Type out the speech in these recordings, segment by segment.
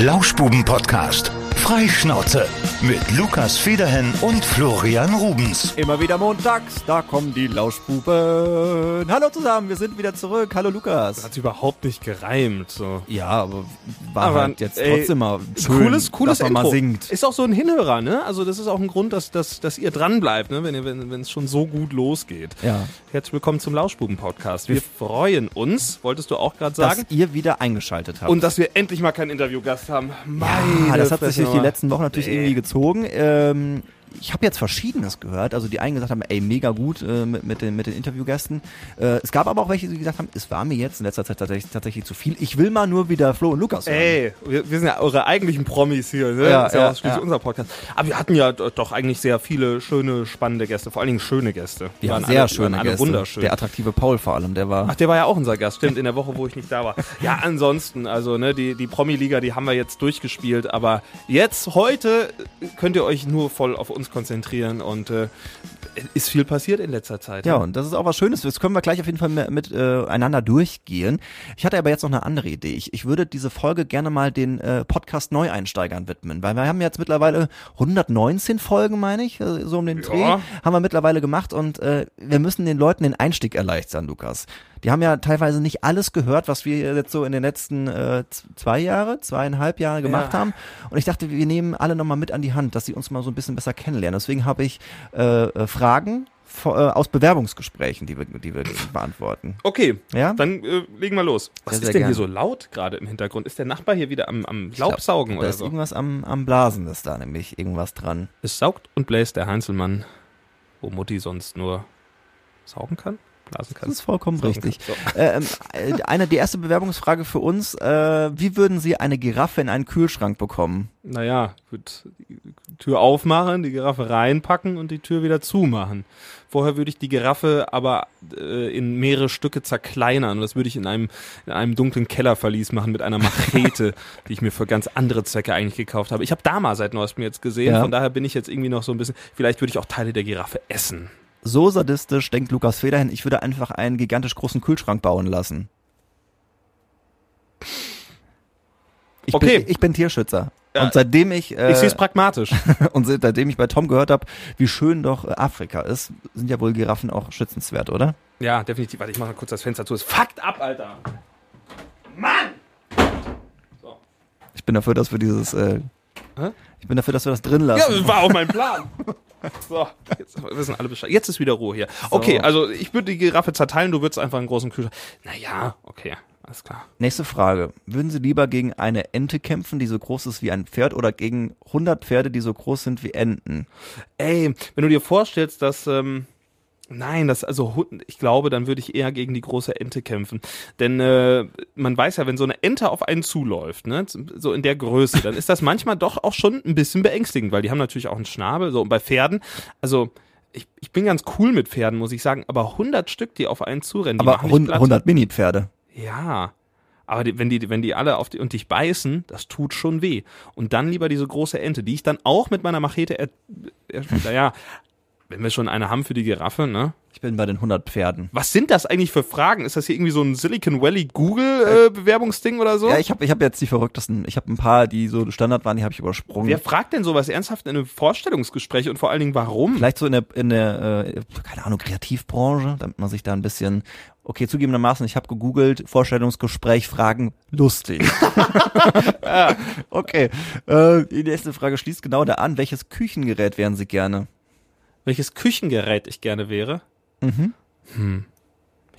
Lauschbuben-Podcast. Freischnauze mit Lukas Federhen und Florian Rubens. Immer wieder montags, da kommen die Lauschbuben. Hallo zusammen, wir sind wieder zurück. Hallo Lukas. Hat überhaupt nicht gereimt. So. Ja, aber war Aber, halt jetzt ey, trotzdem mal schön, cooles, cooles dass man Intro. mal singt. Ist auch so ein Hinhörer, ne? Also das ist auch ein Grund, dass, dass, dass ihr dran bleibt, ne? Wenn ihr, wenn wenn es schon so gut losgeht. Ja. Herzlich willkommen zum Lauschbuben-Podcast. Wir freuen uns, wolltest du auch gerade sagen, Dass ihr wieder eingeschaltet habt. und dass wir endlich mal keinen Interviewgast haben. Meine ja, das hat sich Durch die nochmal. letzten Wochen natürlich Nee. irgendwie gezogen. Ähm, ich habe jetzt Verschiedenes gehört. Also die einen gesagt haben, ey, mega gut äh, mit, mit, den, mit den Interviewgästen. Äh, es gab aber auch welche, die gesagt haben, es war mir jetzt in letzter Zeit tatsächlich, tatsächlich zu viel. Ich will mal nur wieder Flo und Lukas hören. Ey, wir, wir sind ja eure eigentlichen Promis hier, ne? Ja, das ist ja, ja, schließlich ja. unser Podcast. Aber wir hatten ja do- doch eigentlich sehr viele schöne, spannende Gäste, vor allen Dingen schöne Gäste. Die Ja, waren sehr alle, schöne waren alle Gäste. wunderschön. Der attraktive Paul vor allem, der war... Ach, der war ja auch unser Gast, stimmt, in der Woche, wo ich nicht da war. Ja, ansonsten, also ne, die, die Promi-Liga, die haben wir jetzt durchgespielt, aber jetzt, heute, könnt ihr euch nur voll auf uns konzentrieren und äh, ist viel passiert in letzter Zeit. Ja, ne? und das ist auch was Schönes. Das können wir gleich auf jeden Fall mit, mit äh, einander durchgehen. Ich hatte aber jetzt noch eine andere Idee. Ich, ich würde diese Folge gerne mal den äh, Podcast Neueinsteigern widmen, weil wir haben jetzt mittlerweile 119 Folgen, meine ich, äh, so um den Dreh, Ja. haben wir mittlerweile gemacht und äh, wir müssen den Leuten den Einstieg erleichtern, Lukas. Die haben ja teilweise nicht alles gehört, was wir jetzt so in den letzten äh, zwei Jahre, zweieinhalb Jahre gemacht Ja. haben. Und ich dachte, wir nehmen alle nochmal mit an die Hand, dass sie uns mal so ein bisschen besser kennenlernen. Deswegen habe ich äh, äh, Fragen äh, aus Bewerbungsgesprächen, die wir, die wir beantworten. Okay, Ja? dann äh, legen wir los. Was Sehr, ist sehr denn gerne. hier so laut gerade im Hintergrund? Ist der Nachbar hier wieder am, am Laubsaugen da oder ist so? irgendwas am, am Blasen, ist da nämlich irgendwas dran. Es saugt und bläst der Heinzelmann, wo Mutti sonst nur saugen kann, blasen kann. Das ist vollkommen richtig. So. Äh, ähm, äh, eine, die erste Bewerbungsfrage für uns, äh, wie würden Sie eine Giraffe in einen Kühlschrank bekommen? Naja, würde die Tür aufmachen, die Giraffe reinpacken und die Tür wieder zumachen. Vorher würde ich die Giraffe aber äh, in mehrere Stücke zerkleinern und das würde ich in einem, in einem dunklen Kellerverlies machen mit einer Machete, die ich mir für ganz andere Zwecke eigentlich gekauft habe. Ich habe Dama seit neuestem jetzt gesehen, Ja. von daher bin ich jetzt irgendwie noch so ein bisschen, vielleicht würde ich auch Teile der Giraffe essen. So sadistisch denkt Lukas Federhen, ich würde einfach einen gigantisch großen Kühlschrank bauen lassen. Ich Okay. Bin, ich bin Tierschützer. Ja. Und seitdem ich, äh, Ich sehe es pragmatisch. und seitdem ich bei Tom gehört habe, wie schön doch äh, Afrika ist, sind ja wohl Giraffen auch schützenswert, oder? ja, definitiv. Warte, ich mache mal kurz das Fenster zu. Es fuckt ab, Alter. Mann! Ich bin dafür, dass wir dieses, äh, ich bin dafür, dass wir das drin Ja, lassen. das war auch mein Plan. So, jetzt wissen alle Bescheid. Jetzt ist wieder Ruhe hier. Okay, also ich würde die Giraffe zerteilen, du würdest einfach einen großen Kühlschrank. Naja, okay, alles klar. Nächste Frage. Würden Sie lieber gegen eine Ente kämpfen, die so groß ist wie ein Pferd, oder gegen 100 Pferde, die so groß sind wie Enten? Ey, wenn du dir vorstellst, dass. Ähm, Nein, das also Hund- ich glaube, dann würde ich eher gegen die große Ente kämpfen, denn äh, man weiß ja, wenn so eine Ente auf einen zuläuft, ne, so in der Größe, dann ist das manchmal doch auch schon ein bisschen beängstigend, weil die haben natürlich auch einen Schnabel, so und bei Pferden, also ich, ich bin ganz cool mit Pferden, muss ich sagen, aber 100 Stück, die auf einen zurennen, die Aber machen mich 100 platt. 100 Mini-Pferde. Ja. Aber die, wenn die, wenn die alle auf die, und dich beißen, das tut schon weh. Und dann lieber diese große Ente, die ich dann auch mit meiner Machete, er, er, naja, wenn wir schon eine haben für die Giraffe, ne? Ich bin bei den 100 Pferden. Was sind das eigentlich für Fragen? Ist das hier irgendwie so ein Silicon Valley Google äh, Bewerbungsding oder so? Ja, ich habe ich hab jetzt die verrücktesten. Ich habe ein paar, die so Standard waren, die habe ich übersprungen. Wer fragt denn sowas ernsthaft in einem Vorstellungsgespräch und vor allen Dingen warum? Vielleicht so in der, in der äh, keine Ahnung, Kreativbranche, damit man sich da ein bisschen, okay, zugegebenermaßen, ich habe gegoogelt, Vorstellungsgespräch, Fragen, lustig. ja, okay. Äh, die nächste Frage schließt genau da an. Welches Küchengerät wären Sie gerne? Welches Küchengerät ich gerne wäre? Mhm. Hm.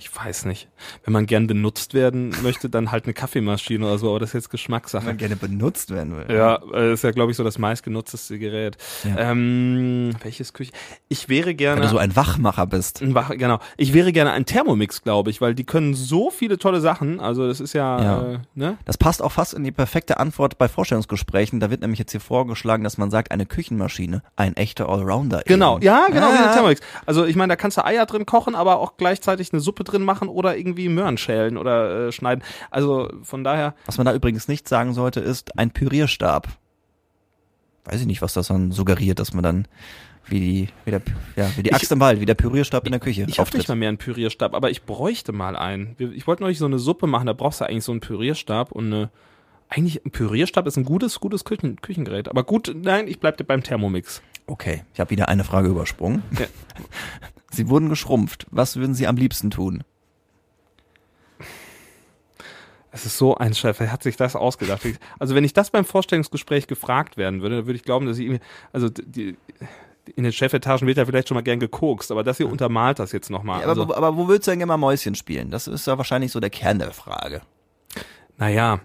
Ich weiß nicht. Wenn man gern benutzt werden möchte, dann halt eine Kaffeemaschine oder so, aber das ist jetzt Geschmackssache. Wenn gerne benutzt werden will. Ja, äh, ist ja, glaube ich, so das meistgenutzteste Gerät. Ja. Ähm, welches Küche? Ich wäre Wenn gerne. du so ein Wachmacher bist. ein Wach, genau. Ich wäre gerne ein Thermomix, glaube ich, weil die können so viele tolle Sachen. Also das ist ja, Ja. Äh, ne? Das passt auch fast in die perfekte Antwort bei Vorstellungsgesprächen. Da wird nämlich jetzt hier vorgeschlagen, dass man sagt, eine Küchenmaschine, ein echter Allrounder. Genau, eben. ja, genau, wie Ah. ein Thermomix. Also ich meine, da kannst du Eier drin kochen, aber auch gleichzeitig eine Suppe drin machen oder irgendwie Möhren schälen oder äh, schneiden. Also von daher, Was man da übrigens nicht sagen sollte, ist ein Pürierstab. Weiß ich nicht, was das dann suggeriert, dass man dann wie die, wie der, ja, wie die Axt im Wald, wie der Pürierstab in der Küche ich habe nicht mal mehr einen Pürierstab, aber ich bräuchte mal einen. Ich wollte neulich so eine Suppe machen, da brauchst du eigentlich so einen Pürierstab und eine Eigentlich, ein Pürierstab ist ein gutes, gutes Küchen, Küchengerät. Aber gut, nein, ich bleibe beim Thermomix. Okay, ich habe wieder eine Frage übersprungen. Ja. Sie wurden geschrumpft. Was würden Sie am liebsten tun? Es ist so ein Chef, er hat sich das ausgedacht. Also wenn ich das beim Vorstellungsgespräch gefragt werden würde, dann würde ich glauben, dass ich irgendwie, also die, in den Chefetagen wird ja vielleicht schon mal gern gekokst, aber das hier untermalt das jetzt nochmal. Ja, also, aber, aber wo würdest du denn gerne mal Mäuschen spielen? Das ist ja wahrscheinlich so der Kern der Frage. naja,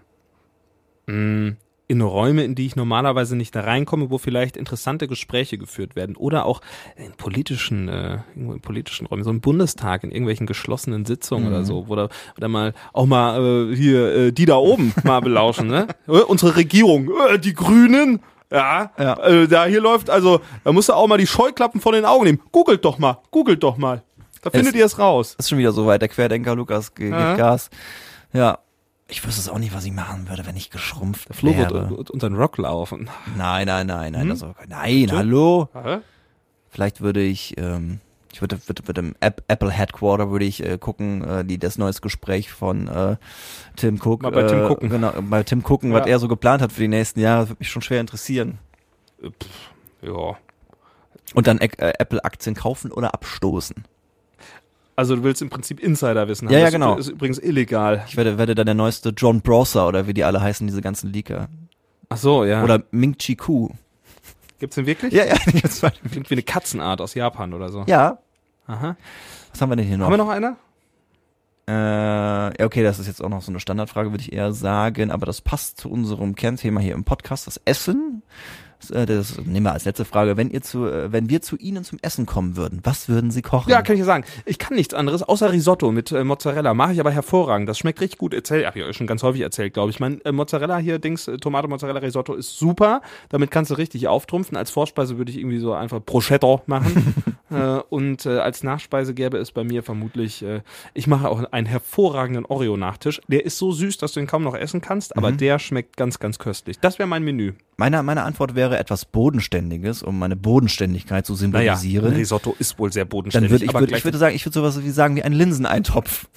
mh, in Räume, in die ich normalerweise nicht reinkomme, wo vielleicht interessante Gespräche geführt werden oder auch in politischen, äh, irgendwo in politischen Räumen, so im Bundestag, in irgendwelchen geschlossenen Sitzungen oder so, wo da, oder mal auch mal äh, hier äh, die da oben mal belauschen, ne? Äh, Unsere Regierung, äh, die Grünen. Ja, Ja. Äh, da hier läuft, also, da musst du auch mal die Scheuklappen von den Augen nehmen. Googelt doch mal, googelt doch mal. Da findet ihr es raus. Das ist schon wieder so weit. Der Querdenker Lukas ge- gibt Ja. Gas. Ja. Ich wüsste es auch nicht, was ich machen würde, wenn ich geschrumpft Flo wird wäre. wird unter den Rock laufen. Nein, nein, nein, nein. Hm? Auch, nein, hallo. Hä? Vielleicht würde ich, ähm, ich würde, würde, würde im App, Apple Headquarter würde ich äh, gucken, äh, die das neues Gespräch von äh, Tim Cook. Mal bei äh, Tim gucken. Genau, bei Tim gucken, was Ja. er so geplant hat für die nächsten Jahre, das würde mich schon schwer interessieren. Ja. Und dann äh, Apple-Aktien kaufen oder abstoßen. Also du willst im Prinzip Insiderwissen Ja, ja, Das genau. ist übrigens illegal. Ich werde, werde dann der neueste John Prosser oder wie die alle heißen, diese ganzen Leaker. Ach so, ja. Oder Ming Chi Ku. gibt's den wirklich? Ja, ja. Klingt wie eine Katzenart aus Japan oder so. ja. Aha. Was haben wir denn hier noch? Haben wir noch eine? Äh, ja, okay, das ist jetzt auch noch so eine Standardfrage, würde ich eher sagen, aber das passt zu unserem Kernthema hier im Podcast, das Essen. Das, äh, das nehmen wir als letzte Frage. Wenn ihr zu, äh, wenn wir zu Ihnen zum Essen kommen würden, was würden Sie kochen? Ja, kann ich dir sagen. Ich kann nichts anderes außer Risotto mit äh, Mozzarella. Mache ich aber hervorragend. Das schmeckt richtig gut. Erzähl, hab ich euch schon ganz häufig erzählt, glaube ich. Mein äh, Mozzarella hier, Dings, äh, Tomate Mozzarella Risotto ist super. Damit kannst du richtig auftrumpfen. Als Vorspeise würde ich irgendwie so einfach Prosciutto machen. äh, und äh, als Nachspeise gäbe es bei mir vermutlich, äh, ich mache auch einen hervorragenden Oreo-Nachtisch. Der ist so süß, dass du ihn kaum noch essen kannst, aber der schmeckt ganz, ganz köstlich. Das wäre mein Menü. Meine, meine Antwort wäre etwas Bodenständiges, um meine Bodenständigkeit zu Naja, symbolisieren. ein Risotto ist wohl sehr Dann bodenständig. würde ich, aber würd, ich würde sagen, ich würde sowas wie sagen wie ein Linseneintopf.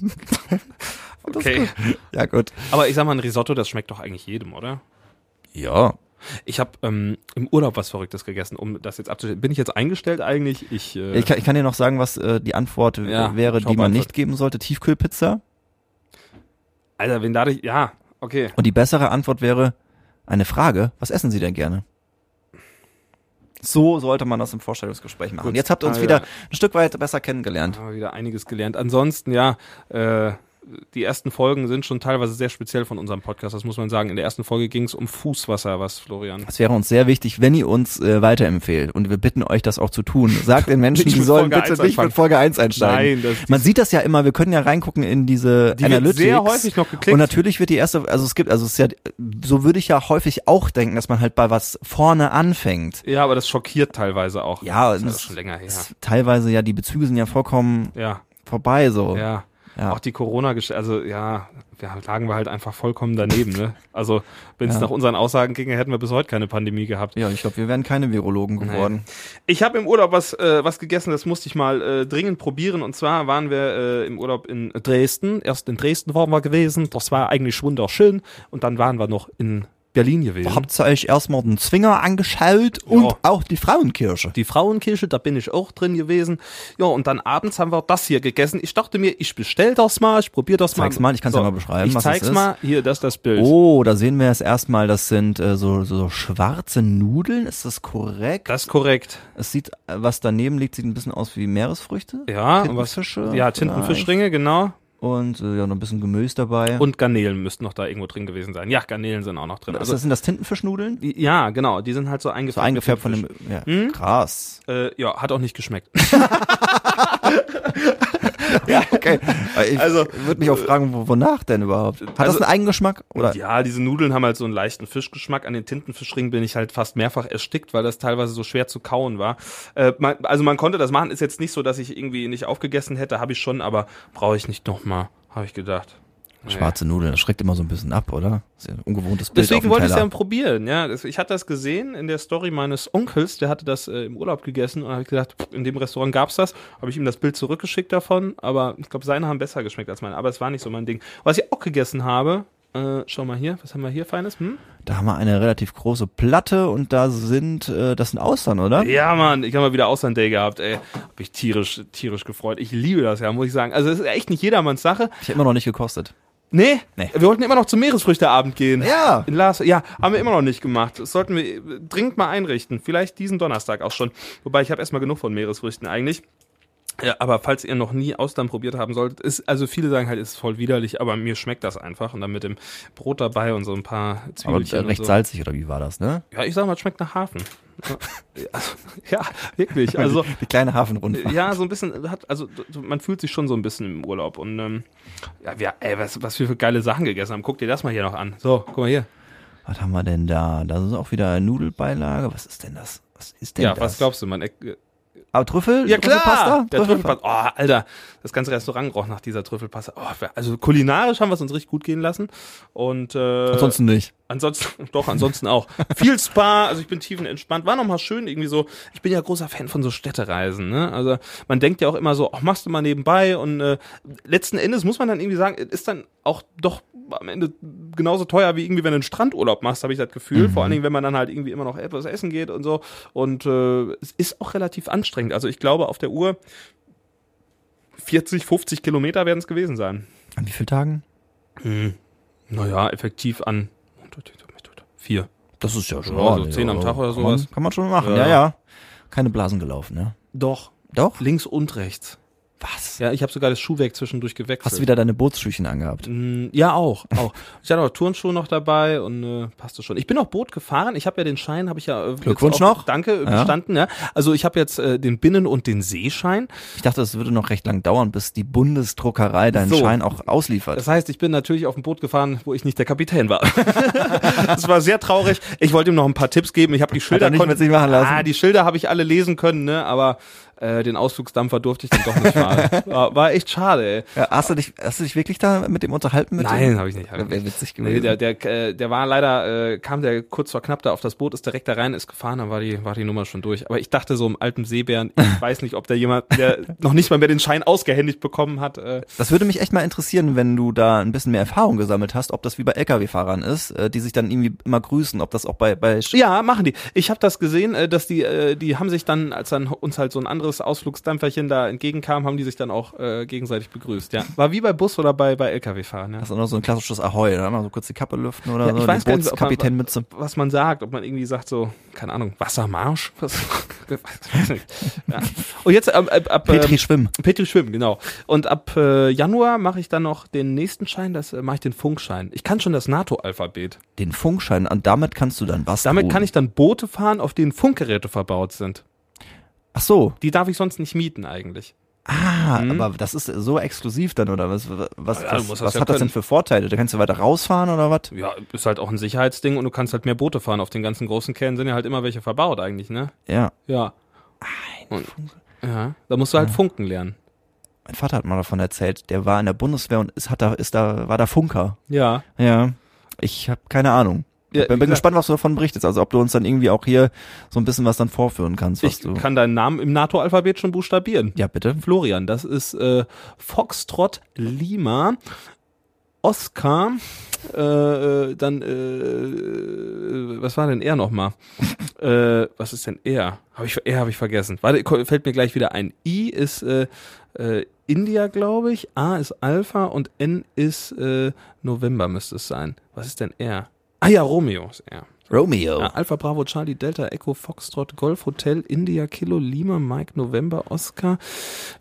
okay. Ja, gut. Aber ich sag mal, ein Risotto, das schmeckt doch eigentlich jedem, oder? Ja. Ich habe ähm, im Urlaub was Verrücktes gegessen, um das jetzt abzustellen. Bin ich jetzt eingestellt eigentlich? Ich, äh, Ich kann, ich kann dir noch sagen, was äh, die Antwort Ja, wäre, die man nicht geben sollte. Tiefkühlpizza. Alter, wenn dadurch, ja, okay. Und die bessere Antwort wäre eine Frage, was essen Sie denn gerne? So sollte man das im Vorstellungsgespräch machen. Gut. Jetzt habt ihr uns Ah, wieder ja. ein Stück weit besser kennengelernt. Haben wir wieder einiges gelernt. Ansonsten, ja, äh, die ersten Folgen sind schon teilweise sehr speziell von unserem Podcast, das muss man sagen. In der ersten Folge ging es um Fußwasser, was, Florian? Es wäre uns sehr wichtig, wenn ihr uns äh, weiterempfehlt. Und wir bitten euch, das auch zu tun. Sagt den Menschen, die sollen Folge bitte 1 nicht mit Folge 1 einsteigen. Nein, das, Man sieht das ja immer, wir können ja reingucken in diese die wird Analytics. sehr häufig noch geklickt. Und natürlich wird die erste, also es gibt, also es ist ja, so würde ich ja häufig auch denken, dass man halt bei was vorne anfängt. ja, aber das schockiert teilweise auch. Ja, das ist das- ja schon länger her. Es- Teilweise ja, die Bezüge sind ja vollkommen Ja, vorbei so. ja. Ja. Auch die corona also ja, wir lagen wir halt einfach vollkommen daneben, ne? Also, wenn es Ja. nach unseren Aussagen ginge, hätten wir bis heute keine Pandemie gehabt. Ja, ich glaube, wir wären keine Virologen geworden. Ich habe im Urlaub was, äh, was gegessen, das musste ich mal äh, dringend probieren. Und zwar waren wir äh, im Urlaub in Dresden. Erst in Dresden waren wir gewesen. Das war eigentlich wunderschön. Und dann waren wir noch in Berlin gewesen. Habt ihr euch erstmal den Zwinger angeschaut und auch die Frauenkirche? die Frauenkirche, da bin ich auch drin gewesen. Ja, und dann abends haben wir das hier gegessen. Ich dachte mir, ich bestell das mal, ich probiere das Zeig's mal, ich kann's ja mal beschreiben, Ich was zeig's es ist. mal, hier, das ist das Bild. Oh, da sehen wir es erstmal, das sind äh, so, so schwarze Nudeln, ist das korrekt? Das ist korrekt. es sieht, äh, was daneben liegt, sieht ein bisschen aus wie Meeresfrüchte. Ja, und was, Tintenfische ja, Tintenfischringe, genau. Und äh, ja, noch ein bisschen Gemüse dabei. Und Garnelen müssten noch da irgendwo drin gewesen sein. Ja, Garnelen sind auch noch drin. also, Also, sind das Tintenfischnudeln? ja, genau, die sind halt so eingefärbt. So eingefärbt von dem, ja, Hm? krass. Äh, ja, hat auch nicht geschmeckt. Ja, okay. Ich Also, würde mich auch fragen, wo, wonach denn überhaupt? Hat Also- das einen Eigengeschmack? Oder? Ja, diese Nudeln haben halt so einen leichten Fischgeschmack. An den Tintenfischringen bin ich halt fast mehrfach erstickt, weil das teilweise so schwer zu kauen war. Äh, man, also man konnte das machen. Ist jetzt nicht so, dass ich irgendwie nicht aufgegessen hätte. Habe ich schon, aber brauche ich nicht nochmal, habe ich gedacht. Schwarze Nudeln, das schreckt immer so ein bisschen ab, oder? Das ist ja ein ungewohntes Bild Deswegen wollte ich es ja probieren, ja. Ich hatte das gesehen in der Story meines Onkels, der hatte das äh, im Urlaub gegessen und habe ich gedacht, in dem Restaurant gab's das, habe ich ihm das Bild zurückgeschickt davon, aber ich glaube, seine haben besser geschmeckt als meine, aber es war nicht so mein Ding. Was ich auch gegessen habe, Äh, schau mal hier, was haben wir hier Feines? Hm? Da haben wir eine relativ große Platte und da sind, äh, das sind Austern, oder? Ja, Mann, ich habe mal wieder Ausland Day gehabt, ey. Hab mich tierisch, tierisch gefreut. Ich liebe das ja, muss ich sagen. Also es ist echt nicht jedermanns Sache. Ich habe immer noch nicht gekostet. Nee, Nee. wir wollten immer noch zum Meeresfrüchteabend gehen. Ja. In Lars, ja, haben wir immer noch nicht gemacht. Das sollten wir dringend mal einrichten. Vielleicht diesen Donnerstag auch schon. Wobei ich habe erstmal genug von Meeresfrüchten eigentlich. Ja, aber falls ihr noch nie Austern probiert haben solltet, ist, also viele sagen halt, ist voll widerlich, aber mir schmeckt das einfach. Und dann mit dem Brot dabei und so ein paar Aber Zwiebelchen. äh, recht so. salzig, oder wie war das, ne? Ja, ich sag mal, es schmeckt nach Hafen. Ja, ja wirklich. Also, Die kleine Hafenrundfahrt. ja, so ein bisschen hat, also man fühlt sich schon so ein bisschen im Urlaub und ähm, ja, wir, ey, was, was wir für geile Sachen gegessen haben. Guck dir das mal hier noch an. So, guck mal hier. Was haben wir denn da? Da ist auch wieder Nudelbeilage. Was ist denn das? Was ist denn Ja, das? was glaubst du, man? Äh, Aber Trüffel? Ja klar, Trüffelpasta? der Trüffelpasta. Oh, Alter, das ganze Restaurant roch nach dieser Trüffelpasta. Oh, also kulinarisch haben wir es uns richtig gut gehen lassen und äh, Ansonsten nicht. Ansonsten, doch, ansonsten auch. Viel Spa, also ich bin tiefenentspannt. War nochmal schön, irgendwie so, ich bin ja großer Fan von so Städtereisen, ne? Also man denkt ja auch immer so, ach, machst du mal nebenbei und äh, letzten Endes muss man dann irgendwie sagen, ist dann auch doch am Ende genauso teuer wie irgendwie, wenn du einen Strandurlaub machst, habe ich das Gefühl. Vor allen Dingen, wenn man dann halt irgendwie immer noch etwas essen geht und so. Und äh, es ist auch relativ anstrengend. Also ich glaube, auf der Uhr 40, 50 Kilometer werden es gewesen sein. An wie vielen Tagen? Naja, effektiv an vier. Das ist ja schon so zehn am Tag oder kann sowas. Man, kann man schon machen, Ja. ja, ja. Keine Blasen gelaufen, ne? Doch. Doch? Links und rechts. Was? Ja, ich habe sogar das Schuhwerk zwischendurch gewechselt. Hast du wieder deine Bootsschüchen angehabt? Mm, Ja, auch, auch. Ich hatte auch Turnschuhe noch dabei und äh, passte schon. Ich bin auch Boot gefahren. Ich habe ja den Schein, habe ich ja äh, Glückwunsch noch. Danke, Ja. bestanden. Ja. Also ich habe jetzt äh, den Binnen- und den Seeschein. Ich dachte, es würde noch recht lang dauern, bis die Bundesdruckerei deinen So. Schein auch ausliefert. Das heißt, ich bin natürlich auf dem Boot gefahren, wo ich nicht der Kapitän war. das war sehr traurig. Ich wollte ihm noch ein paar Tipps geben. Ich habe die Schilder er nicht mit sich machen lassen. Ah, die Schilder habe ich alle lesen können, ne? Aber äh, den Ausflugsdampfer durfte ich dann doch nicht fahren. War, war echt schade. Ey. ja, hast, du dich, hast du dich wirklich da mit dem unterhalten? Mit Nein, habe ich nicht. Hab ich Wäre witzig Nee, gewesen. der, der, äh, der war leider, äh, kam der kurz vor knapp da auf das Boot, ist direkt da rein, ist gefahren, dann war die, war die Nummer schon durch. Aber ich dachte so im alten Seebären, ich weiß nicht, ob da jemand, der noch nicht mal mehr den Schein ausgehändigt bekommen hat. Äh, Das würde mich echt mal interessieren, wenn du da ein bisschen mehr Erfahrung gesammelt hast, ob das wie bei LKW-Fahrern ist, äh, die sich dann irgendwie immer grüßen, ob das auch bei, bei Sch- ja, machen die. Ich habe das gesehen, äh, dass die, äh, die haben sich dann, als dann uns halt so ein anderes Ausflugsdampferchen da entgegenkam, haben die sich dann auch äh, gegenseitig begrüßt. Ja, war wie bei Bus oder bei bei LKW-Fahren. Ja. Das ist auch noch so ein klassisches Ahoi, da mal so kurz die Kappe lüften oder Ja, ich so, weiß die gar nicht, man- was man sagt, ob man irgendwie sagt so, keine Ahnung, Wassermarsch? Was? weiß. Ja. Und jetzt ab, ab, ab Petri ähm, Schwimm. Petri Schwimmen, genau. Und ab äh, Januar mache ich dann noch den nächsten Schein, das äh, mache ich den Funkschein. Ich kann schon das NATO-Alphabet. Den Funkschein, und damit kannst du dann was Damit tun. kann ich dann Boote fahren, auf denen Funkgeräte verbaut sind. Ach so. Die darf ich sonst nicht mieten eigentlich. Ah, aber das ist so exklusiv dann, oder was, was, Ja, was, ja hat das denn können. für Vorteile? Da kannst du weiter rausfahren oder was? Ja, ist halt auch ein Sicherheitsding und du kannst halt mehr Boote fahren. Auf den ganzen großen Kähnen sind ja halt immer welche verbaut eigentlich, ne? Ja. Ja. Und, ja, da musst du halt Funken lernen. Mein Vater hat mal davon erzählt, der war in der Bundeswehr und ist, hat da, ist da, war da Funker. Ja. Ja. Ich habe keine Ahnung. Ja, bin, bin gespannt, was du davon berichtest. Also ob du uns dann irgendwie auch hier so ein bisschen was dann vorführen kannst, was Ich kann deinen Namen im NATO-Alphabet schon buchstabieren. Ja, bitte. Florian, das ist äh, Foxtrot Lima, Oscar, äh, äh, dann, äh, was war denn er nochmal? äh, was ist denn er? Hab ich, er habe ich vergessen. Warte, fällt mir gleich wieder ein. I ist äh, äh, India, glaube ich. A ist Alpha und N ist äh, November müsste es sein. Was ist denn er? Ah ja, Romeo ist er. Romeo. Ja, Alpha Bravo Charlie Delta Echo Foxtrot Golf Hotel India Kilo Lima Mike November Oscar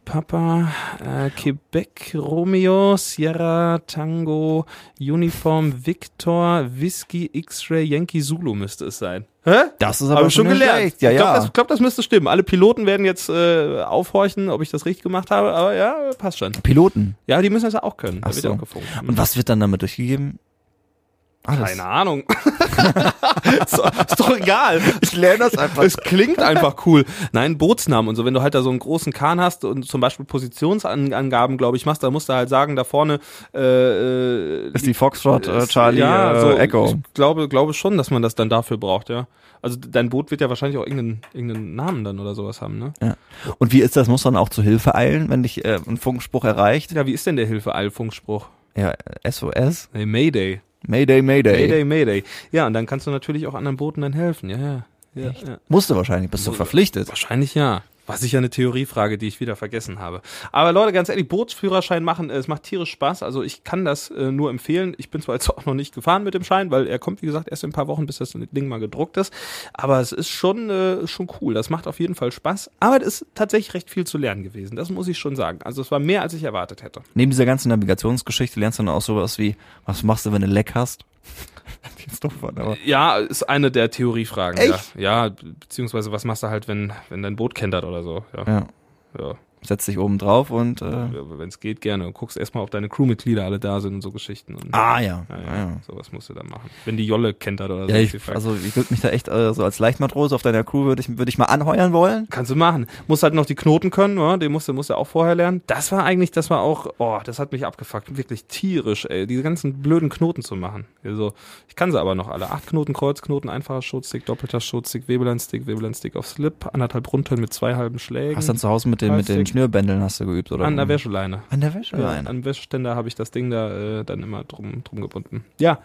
Papa äh, Quebec Romeo Sierra Tango Uniform Victor Whiskey X-Ray Yankee Zulu müsste es sein. Hä? Das ist aber ich schon gelernt. schlecht. Ja, ich glaube, ja. das, glaub, das müsste stimmen. Alle Piloten werden jetzt äh, aufhorchen, ob ich das richtig gemacht habe, aber ja, passt schon. Piloten. Ja, die müssen das ja auch können. Da Ach wird so. ja. Und was wird dann damit durchgegeben? Alles. Keine Ahnung. ist, doch- ist doch egal. Ich lerne das einfach. Es klingt einfach cool. Nein, Bootsnamen und so. Wenn du halt da so einen großen Kahn hast und zum Beispiel Positionsangaben, glaube ich, machst, da musst du halt sagen, da vorne äh, äh, Ist die Foxtrot, äh, Charlie, ja, äh, so, Echo. Ich glaube, glaube schon, dass man das dann dafür braucht, ja. Also dein Boot wird ja wahrscheinlich auch irgendeinen, irgendeinen Namen dann oder sowas haben, ne? Ja. Und wie ist das? Muss dann auch zu Hilfe eilen, wenn dich äh, ein Funkspruch erreicht? Ja, wie ist denn der Hilfe-Eilfunkspruch? Ja, SOS. Nee, Mayday. Mayday, Mayday. Mayday, Mayday. Ja, und dann kannst du natürlich auch anderen Booten dann helfen. Ja, ja. ja, ja. Musste wahrscheinlich, bist du verpflichtet. Wahrscheinlich ja. War sicher eine Theoriefrage, die ich wieder vergessen habe. Aber Leute, ganz ehrlich, Bootsführerschein machen, äh, es macht tierisch Spaß. Also ich kann das äh, nur empfehlen. Ich bin zwar jetzt auch noch nicht gefahren mit dem Schein, weil er kommt, wie gesagt, erst in ein paar Wochen, bis das Ding mal gedruckt ist. Aber es ist schon, äh, schon cool. Das macht auf jeden Fall Spaß. Aber es ist tatsächlich recht viel zu lernen gewesen. Das muss ich schon sagen. Also es war mehr, als ich erwartet hätte. Neben dieser ganzen Navigationsgeschichte lernst du dann auch sowas wie, was machst du, wenn du Leck hast? Aber ja, ist eine der Theoriefragen. Echt? Ja. ja, beziehungsweise was machst du halt, wenn, wenn dein Boot kentert oder so. Ja. ja. ja setzt dich oben drauf und äh, wenn es geht gerne und guckst erstmal, ob deine Crewmitglieder alle da sind und so Geschichten. Und, ah ja. Ja, ja, ja. Sowas musst du dann machen. Wenn die Jolle kentert oder ja, so. Ich, also ich würde mich da echt äh, so als Leichtmatrose auf deiner Crew würde ich würde ich mal anheuern wollen. Kannst du machen. Musst halt noch die Knoten können, oder? Den musst du musst du auch vorher lernen. Das war eigentlich, das war auch, oh, das hat mich abgefuckt, wirklich tierisch, ey, diese ganzen blöden Knoten zu machen. Also ich kann sie aber noch alle. Acht Knoten, Kreuzknoten, einfacher Schutzstick, doppelter Schutzstick, Webelandstick, Webelandstick auf Slip, anderthalb Rundhöllen mit zwei halben Schlägen. Hast dann zu Hause mit den mit den Schnürbändeln hast du geübt, oder? An der Wäscheleine. An der Wäscheleine. Ja, an Wäscheständer habe ich das Ding da äh, dann immer drum, drum gebunden. Ja.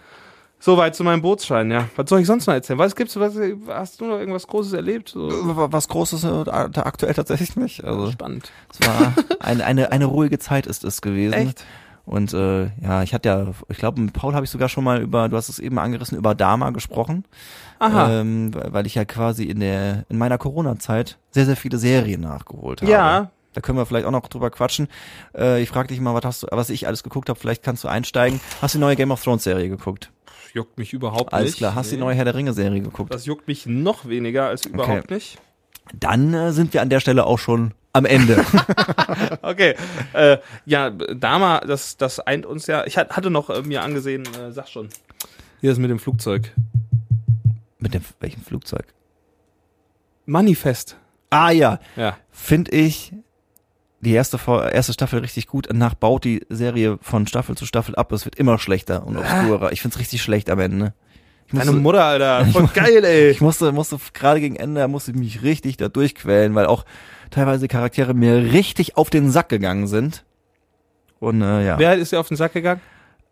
Soweit zu meinem Bootsschein, ja. Was soll ich sonst noch erzählen? Was gibt's, was, hast du noch irgendwas Großes erlebt? So? Was Großes äh, aktuell tatsächlich nicht. Also, Spannend. Es war eine, eine, eine ruhige Zeit ist es gewesen. Echt? Und äh, ja, ich hatte ja, ich glaube, mit Paul habe ich sogar schon mal über, du hast es eben angerissen, über Dama gesprochen. Aha. Ähm, weil ich ja quasi in der in meiner Corona-Zeit sehr, sehr viele Serien nachgeholt habe. Ja, da können wir vielleicht auch noch drüber quatschen. Äh, ich frage dich mal, was hast du, was ich alles geguckt habe, vielleicht kannst du einsteigen. Hast du die neue Game of Thrones Serie geguckt? Juckt mich überhaupt alles nicht. Alles klar, hast du nee. die neue Herr der Ringe Serie geguckt? Das juckt mich noch weniger als überhaupt okay. nicht. Dann äh, sind wir an der Stelle auch schon am Ende. okay. Äh, ja, Dama, das, das eint uns ja. Ich hatte noch äh, mir angesehen, äh, sag schon. Hier ist mit dem Flugzeug. Mit dem welchem Flugzeug? Manifest. Ah ja. Ja. Finde ich die erste, erste Staffel richtig gut. Danach baut die Serie von Staffel zu Staffel ab. Es wird immer schlechter und obskurer. Ich find's richtig schlecht am Ende. Ich musste, Deine Mutter, Alter. Voll geil, ey. Ich musste, musste gerade gegen Ende, musste ich mich richtig da durchquälen, weil auch teilweise Charaktere mir richtig auf den Sack gegangen sind. Und äh, ja. Wer ist dir auf den Sack gegangen?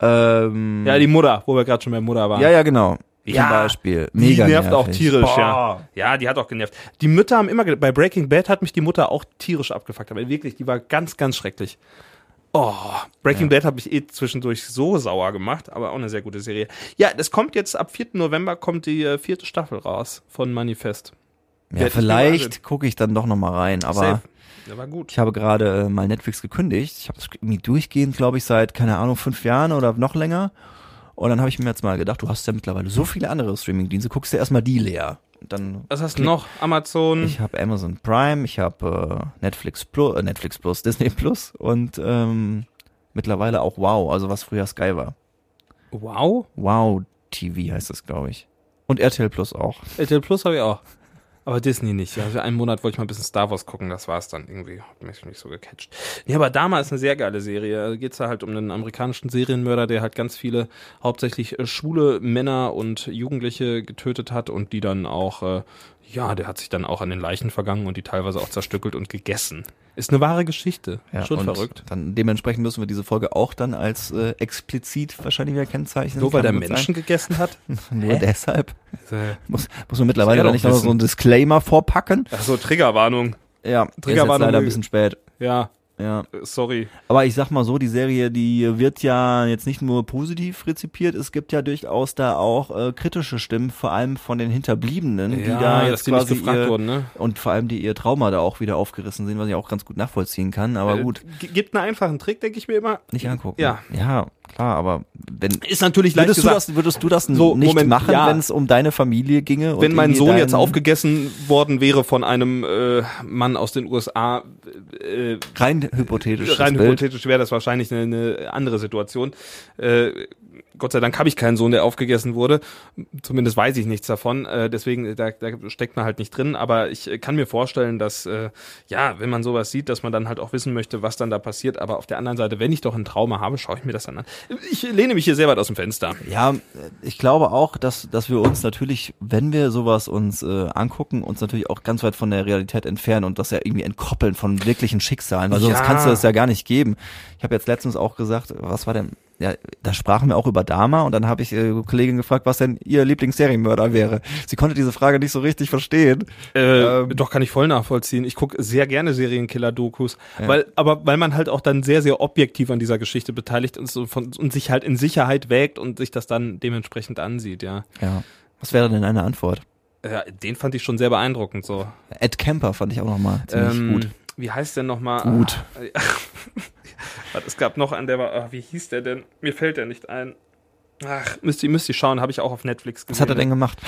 Ähm, ja, die Mutter, wo wir gerade schon bei Mutter waren. Ja, ja, genau. Ja, Zum Beispiel. Mega die nervt nervig. auch tierisch, ja. Ja, die hat auch genervt. Die Mütter haben immer, bei Breaking Bad hat mich die Mutter auch tierisch abgefuckt. Aber wirklich, die war ganz, ganz schrecklich. Oh, Breaking ja. Bad hat mich eh zwischendurch so sauer gemacht, aber auch eine sehr gute Serie. Ja, das kommt jetzt ab 4. November kommt die äh, vierte Staffel raus von Manifest. Ja, vielleicht gucke ich dann doch noch mal rein, aber Safe. Der war gut. ich habe gerade äh, mal Netflix gekündigt. Ich habe es irgendwie durchgehend, glaube ich, seit keine Ahnung fünf Jahren oder noch länger. Und dann habe ich mir jetzt mal gedacht, du hast ja mittlerweile so viele andere Streaming-Dienste, guckst dir erstmal die leer. Und dann Was hast du noch? Amazon? Ich habe Amazon Prime, ich habe äh, Netflix Plus, äh, Netflix Plus, Disney Plus und ähm, mittlerweile auch Wow, also was früher Sky war. Wow? Wow TV heißt das, glaube ich. Und RTL Plus auch. RTL Plus habe ich auch. Aber Disney nicht. Also einen Monat wollte ich mal ein bisschen Star Wars gucken, das war es dann irgendwie. Hat mich nicht so gecatcht. Nee, aber Dama ist eine sehr geile Serie. Da geht's da halt um einen amerikanischen Serienmörder, der halt ganz viele, hauptsächlich äh, schwule Männer und Jugendliche getötet hat und die dann auch, äh, ja, der hat sich dann auch an den Leichen vergangen und die teilweise auch zerstückelt und gegessen. Ist eine wahre Geschichte. Ja, Schon verrückt. Dann dementsprechend müssen wir diese Folge auch dann als äh, explizit wahrscheinlich wieder kennzeichnen. Nur weil der Menschen gegessen hat? sein. Nur deshalb. Äh, Muss, muss man mittlerweile da nicht noch so ein Disclaimer vorpacken. Ach so, Triggerwarnung. Ja, der ist jetzt Triggerwarnung. leider ein bisschen spät. Ja, Ja. äh, sorry. Aber ich sag mal so, die Serie, die wird ja jetzt nicht nur positiv rezipiert, es gibt ja durchaus da auch äh, kritische Stimmen, vor allem von den Hinterbliebenen, die da jetzt die quasi gefragt ihr, wurden, ne? und vor allem die ihr Trauma da auch wieder aufgerissen sind, was ich auch ganz gut nachvollziehen kann. Aber Äh, gut, Gibt einen einfachen Trick, denke ich mir immer. nicht angucken. Ja. ja, klar, aber wenn Ist natürlich leicht würdest du gesagt. das, würdest du das So, nicht Moment, machen, ja. wenn es um deine Familie ginge? wenn mein Sohn jetzt aufgegessen worden wäre von einem äh, Mann aus den USA, äh, rein hypothetisch rein hypothetisch wäre das wahrscheinlich eine, eine andere Situation. Äh, Gott sei Dank habe ich keinen Sohn, der aufgegessen wurde. Zumindest weiß ich nichts davon. Äh, deswegen, da, da steckt man halt nicht drin. Aber ich äh, kann mir vorstellen, dass, äh, ja, wenn man sowas sieht, dass man dann halt auch wissen möchte, was dann da passiert. Aber auf der anderen Seite, wenn ich doch ein Trauma habe, schaue ich mir das dann an. Ich lehne mich hier sehr weit aus dem Fenster. Ja, ich glaube auch, dass, dass wir uns natürlich, wenn wir sowas uns äh, angucken, uns natürlich auch ganz weit von der Realität entfernen und das ja irgendwie entkoppeln von wirklichen Schicksalen, weil sonst Ja. kannst du das ja gar nicht geben. Ich habe jetzt letztens auch gesagt, was war denn, ja, da sprachen wir auch über Dama und dann habe ich äh, Kollegin gefragt, was denn ihr Lieblingsserienmörder wäre. Sie konnte diese Frage nicht so richtig verstehen. Äh, Ähm. doch kann ich voll nachvollziehen. Ich gucke sehr gerne Serienkiller-Dokus, Ja. weil aber weil man halt auch dann sehr sehr objektiv an dieser Geschichte beteiligt und, von, und sich halt in Sicherheit wägt und sich das dann dementsprechend ansieht. Ja, Ja. Was wäre denn eine Antwort? ja den fand ich schon sehr beeindruckend so. Ed Kemper fand ich auch nochmal ziemlich Ähm, gut. Wie heißt der nochmal? Gut. Warte, es gab noch einen, der war, ah, wie hieß der denn? Mir fällt der nicht ein. Ach, müsst ihr, müsst ihr schauen, habe ich auch auf Netflix gesehen. Was hat er denn gemacht?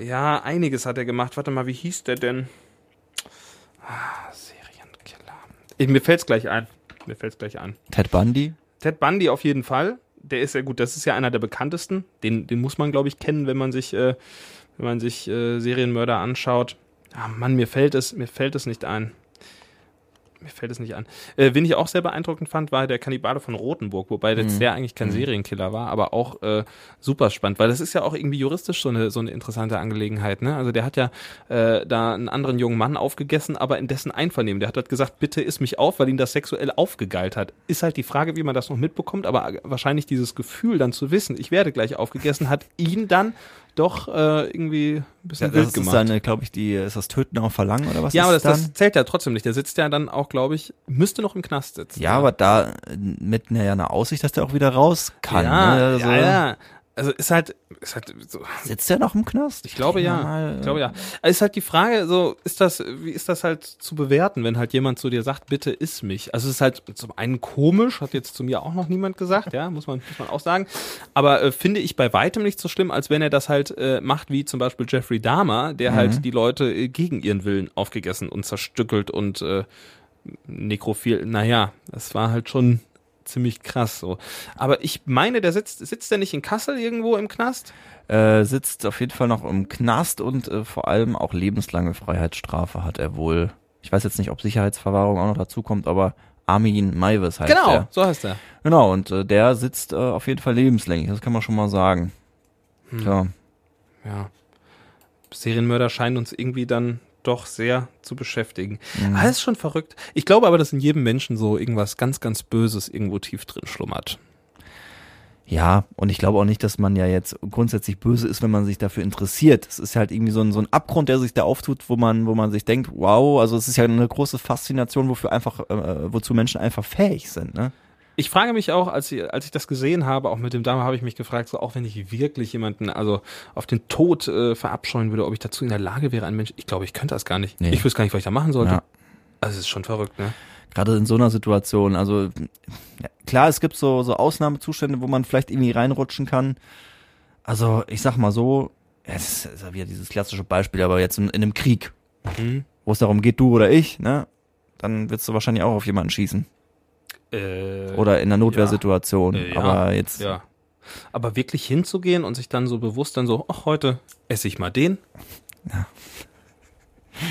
Ja, einiges hat er gemacht. Warte mal, wie hieß der denn? Ah, Serienkiller. Ich, mir fällt's gleich ein. Mir fällt's gleich ein. Ted Bundy? Ted Bundy auf jeden Fall. Der ist ja gut, das ist ja einer der bekanntesten. Den, den muss man, glaube ich, kennen, wenn man sich, äh, wenn man sich äh, Serienmörder anschaut. Ah, Mann, mir fällt es, mir fällt es nicht ein. Mir fällt es nicht ein. Äh, wen ich auch sehr beeindruckend fand, war der Kannibale von Rothenburg, wobei jetzt Mhm. der eigentlich kein Serienkiller war, aber auch äh, super spannend, weil das ist ja auch irgendwie juristisch so eine so eine interessante Angelegenheit. Ne? Also der hat ja äh, da einen anderen jungen Mann aufgegessen, aber in dessen Einvernehmen. Der hat halt gesagt, bitte iss mich auf, weil ihn das sexuell aufgegeilt hat. Ist halt die Frage, wie man das noch mitbekommt, aber wahrscheinlich dieses Gefühl dann zu wissen, ich werde gleich aufgegessen, hat ihn dann doch äh, irgendwie ein bisschen Ja, wild das ist gemacht. dann, glaube ich, die, ist das Töten auf Verlangen oder was ja, ist aber das, dann? das zählt ja trotzdem nicht. Der sitzt ja dann auch, glaube ich, müsste noch im Knast sitzen. ja, aber da äh, mit einer, ja, einer Aussicht, dass der auch wieder raus kann. ja, ne? also, ja, ja. Also ist halt, ist halt so, Sitzt der noch im Knast? ich glaube ja. mal, Ich glaube ja. Also ist halt die Frage, so, ist das, wie ist das halt zu bewerten, wenn halt jemand zu dir sagt, bitte iss mich? Also es ist halt zum einen komisch, hat jetzt zu mir auch noch niemand gesagt, ja, muss man, muss man auch sagen. Aber äh, finde ich bei weitem nicht so schlimm, als wenn er das halt äh, macht, wie zum Beispiel Jeffrey Dahmer, der halt die Leute äh, gegen ihren Willen aufgegessen und zerstückelt und äh, nekrophil. Naja, das war halt schon ziemlich krass so. Aber ich meine, der sitzt, sitzt der nicht in Kassel irgendwo im Knast? Äh, sitzt auf jeden Fall noch im Knast und äh, vor allem auch lebenslange Freiheitsstrafe hat er wohl. Ich weiß jetzt nicht, ob Sicherheitsverwahrung auch noch dazu kommt, aber Armin Maivis heißt Genau, er. so heißt er. Genau, und äh, der sitzt äh, auf jeden Fall lebenslänglich, das kann man schon mal sagen. Hm. Tja. Ja. Serienmörder scheinen uns irgendwie dann doch sehr zu beschäftigen. Mhm. Ah, das ist schon verrückt. Ich glaube aber, dass in jedem Menschen so irgendwas ganz, ganz Böses irgendwo tief drin schlummert. Ja, und ich glaube auch nicht, dass man ja jetzt grundsätzlich böse ist, wenn man sich dafür interessiert. Es ist halt irgendwie so ein, so ein Abgrund, der sich da auftut, wo man, wo man sich denkt, wow, also es ist ja eine große Faszination, wofür einfach, äh, wozu Menschen einfach fähig sind, ne? Ich frage mich auch, als ich, als ich das gesehen habe, auch mit dem Dame, habe ich mich gefragt, so auch wenn ich wirklich jemanden also auf den Tod äh, verabscheuen würde, ob ich dazu in der Lage wäre, ein Mensch. Ich glaube, ich könnte das gar nicht. Nee. Ich wüsste gar nicht, was ich da machen sollte. Ja. Also es ist schon verrückt, ne? Gerade in so einer Situation, also ja, klar, es gibt so, so Ausnahmezustände, wo man vielleicht irgendwie reinrutschen kann. Also ich sag mal so, es ist ja wieder dieses klassische Beispiel, aber jetzt in, in einem Krieg, Mhm. wo es darum geht, du oder ich, ne? Dann willst du wahrscheinlich auch auf jemanden schießen. Äh, Oder in einer Notwehrsituation. Äh, ja. Aber jetzt, Ja. Aber wirklich hinzugehen und sich dann so bewusst dann so, ach, heute esse ich mal den. Ja.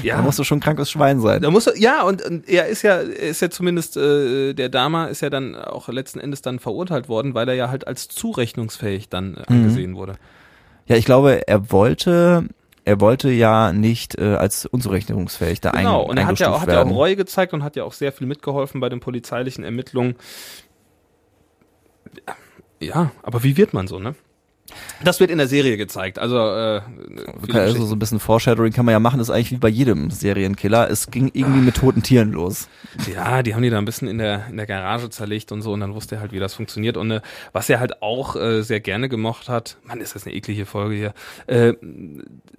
Ja. da musst du schon ein krankes Schwein sein. Da muss er, ja, und, und er ist ja, er ist ja zumindest, äh, der Dama ist ja dann auch letzten Endes dann verurteilt worden, weil er ja halt als zurechnungsfähig dann äh, Mhm. angesehen wurde. Ja, ich glaube, er wollte, er wollte ja nicht äh, als unzurechnungsfähig da Genau, ein, und er hat ja, auch, hat ja auch. Reue gezeigt und hat ja auch sehr viel mitgeholfen bei den polizeilichen Ermittlungen. Ja, aber wie wird man so, ne? Das wird in der Serie gezeigt. Also, äh, Okay, also so ein bisschen Foreshadowing kann man ja machen, das ist eigentlich wie bei jedem Serienkiller. Es ging irgendwie mit toten Tieren los. Ja, die haben die da ein bisschen in der, in der Garage zerlegt und so und dann wusste er halt, wie das funktioniert. Und äh, was er halt auch äh, sehr gerne gemocht hat, Mann, ist das eine eklige Folge hier. Äh,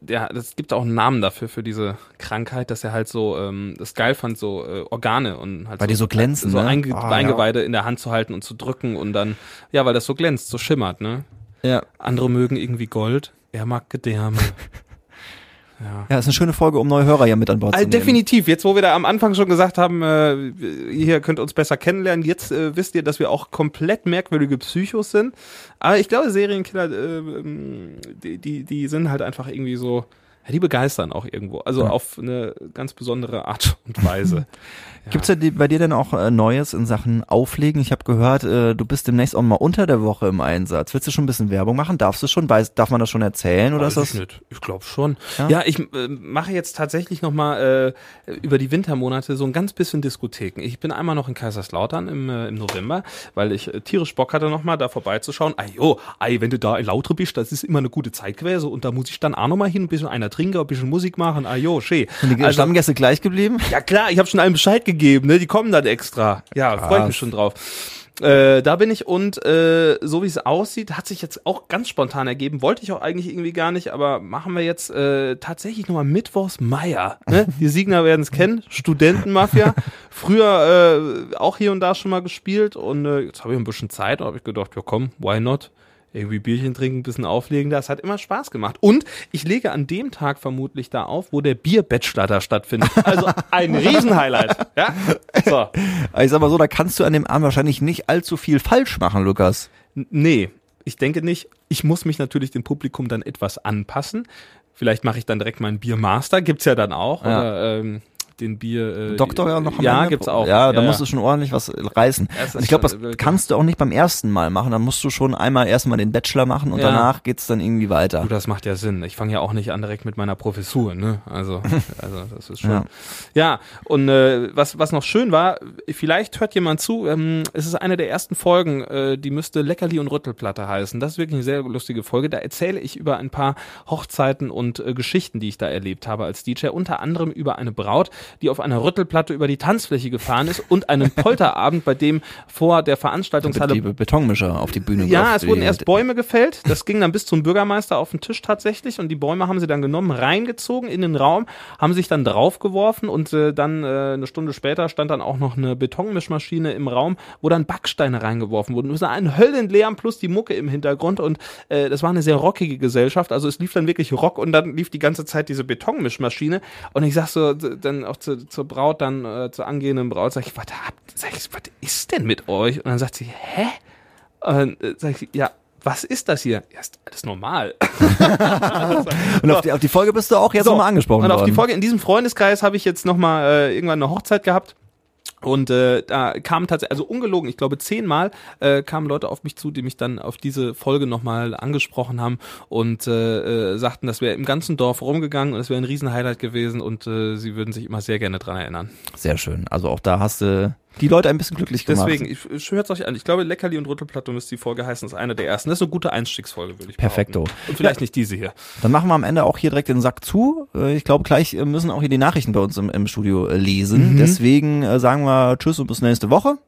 der, das gibt auch einen Namen dafür, für diese Krankheit, dass er halt so, ähm, das geil fand, so äh, Organe und halt Weil die so glänzen, so ne? Einge Ah, Eingeweide in der Hand zu halten und zu drücken und dann, ja, weil das so glänzt, so schimmert, ne? Ja. Andere mögen irgendwie Gold, er mag Gedärme. ja. Ja, ist eine schöne Folge, um neue Hörer ja mit an Bord zu Also nehmen. definitiv. Jetzt, wo wir da am Anfang schon gesagt haben, äh, hier könnt ihr uns besser kennenlernen, jetzt äh, wisst ihr, dass wir auch komplett merkwürdige Psychos sind. Aber ich glaube, Serienkiller, äh, ähm, die, die, die sind halt einfach irgendwie so, die begeistern auch irgendwo. Also Ja. auf eine ganz besondere Art und Weise. Ja. Gibt's ja die, bei dir denn auch äh, Neues in Sachen Auflegen? Ich habe gehört, äh, du bist demnächst auch mal unter der Woche im Einsatz. Willst du schon ein bisschen Werbung machen? Darfst du schon? Weiß, darf man das schon erzählen oder Weiß ist das? ich nicht. Ich glaube schon. Ja? Ja, ich äh, mache jetzt tatsächlich nochmal äh, über die Wintermonate so ein ganz bisschen Diskotheken. Ich bin einmal noch in Kaiserslautern im, äh, im November, weil ich äh, tierisch Bock hatte, nochmal da vorbeizuschauen. Ah jo, ei, wenn du da in Lautre bist, das ist immer eine gute Zeit gewesen und da muss ich dann auch nochmal hin, ein bisschen einer trinken, ein bisschen Musik machen. Ah jo, schön. Sind die Stammgäste gleich geblieben? Ja klar, ich habe schon allen Bescheid gegeben, ne? Die kommen dann extra. Ja, freue ich Krass. mich schon drauf. Äh, da bin ich und äh, so wie es aussieht, hat sich jetzt auch ganz spontan ergeben. Wollte ich auch eigentlich irgendwie gar nicht, aber machen wir jetzt äh, tatsächlich nochmal Mittwochs Meier. Ne? Die Siegner werden es kennen, Studentenmafia. Früher äh, auch hier und da schon mal gespielt und äh, jetzt habe ich ein bisschen Zeit, habe ich gedacht, ja komm, why not? Irgendwie Bierchen trinken, ein bisschen auflegen, das hat immer Spaß gemacht. Und ich lege an dem Tag vermutlich da auf, wo der da stattfindet. Also ein Riesenhighlight. Ja? So. Aber Ich sag mal so, da kannst du an dem Abend wahrscheinlich nicht allzu viel falsch machen, Lukas. N- Nee, ich denke nicht. Ich muss mich natürlich dem Publikum dann etwas anpassen. Vielleicht mache ich dann direkt meinen Biermaster, gibt's ja dann auch. Ja. Oder ähm, den Bier. Äh, Doktor ja noch Ja, Ende? gibt's auch. Ja, da musst du schon ordentlich was reißen. Und ich glaube, das wirklich- kannst du auch nicht beim ersten Mal machen. Da musst du schon einmal erstmal den Bachelor machen und Ja. danach geht's dann irgendwie weiter. Du, das macht ja Sinn. Ich fange ja auch nicht an direkt mit meiner Professur, ne? Also, also das ist schon. Ja. Ja, und äh, was, was noch schön war, vielleicht hört jemand zu, ähm, es ist eine der ersten Folgen, äh, die müsste Leckerli und Rüttelplatte heißen. Das ist wirklich eine sehr lustige Folge. Da erzähle ich über ein paar Hochzeiten und äh, Geschichten, die ich da erlebt habe als DJ. Unter anderem über eine Braut, die auf einer Rüttelplatte über die Tanzfläche gefahren ist und einen Polterabend, bei dem vor der Veranstaltungshalle die Betonmischer auf die Bühne ja, es wurden erst Bäume gefällt. Das ging dann bis zum Bürgermeister auf den Tisch tatsächlich. Und die Bäume haben sie dann genommen, reingezogen in den Raum, haben sich dann draufgeworfen und äh, dann äh, eine Stunde später stand dann auch noch eine Betonmischmaschine im Raum, wo dann Backsteine reingeworfen wurden. Es war ein Höllenlärm plus die Mucke im Hintergrund und äh, das war eine sehr rockige Gesellschaft. Also es lief dann wirklich Rock und dann lief die ganze Zeit diese Betonmischmaschine. Und ich sag so, dann auch zu, zur Braut, dann äh, zur angehenden Braut, sag ich, was habt, sag ich, was ist denn mit euch? Und dann sagt sie, hä? Und äh, sag ich, ja, was ist das hier? Ja, ist alles normal. Und auf die, auf die Folge bist du auch jetzt So, nochmal angesprochen Und auf worden. die Folge, in diesem Freundeskreis habe ich jetzt nochmal äh, irgendwann eine Hochzeit gehabt. Und äh, da kamen tatsächlich, also ungelogen, ich glaube zehnmal äh, kamen Leute auf mich zu, die mich dann auf diese Folge nochmal angesprochen haben und äh, äh, sagten, das wäre im ganzen Dorf rumgegangen und es wäre ein Riesenhighlight gewesen und äh, sie würden sich immer sehr gerne dran erinnern. Sehr schön. Also auch da hast du die Leute ein bisschen glücklich gemacht. Deswegen, ich, ich hört euch an. Ich glaube, Leckerli und Rüttelplatte müsste die Folge heißen. Das ist eine der ersten. Das ist eine gute Einstiegsfolge, würde ich Perfekto. behaupten. Und vielleicht nicht diese hier. Dann machen wir am Ende auch hier direkt den Sack zu. Äh, Ich glaube, gleich äh, müssen auch hier die Nachrichten bei uns im, im Studio äh, lesen. Mhm. Deswegen äh, sagen wir Tschüss und bis nächste Woche.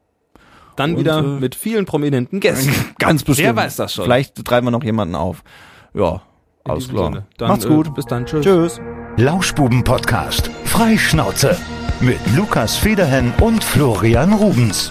Dann Und, wieder äh, mit vielen prominenten Gästen. Ganz bestimmt. Wer weiß das schon. Vielleicht treiben wir noch jemanden auf. Ja, alles klar. Dann, Macht's äh, gut. bis dann. Tschüss. Tschüss. Lauschbuben-Podcast. Freischnauze. Mit Lukas Federhen und Florian Rubens.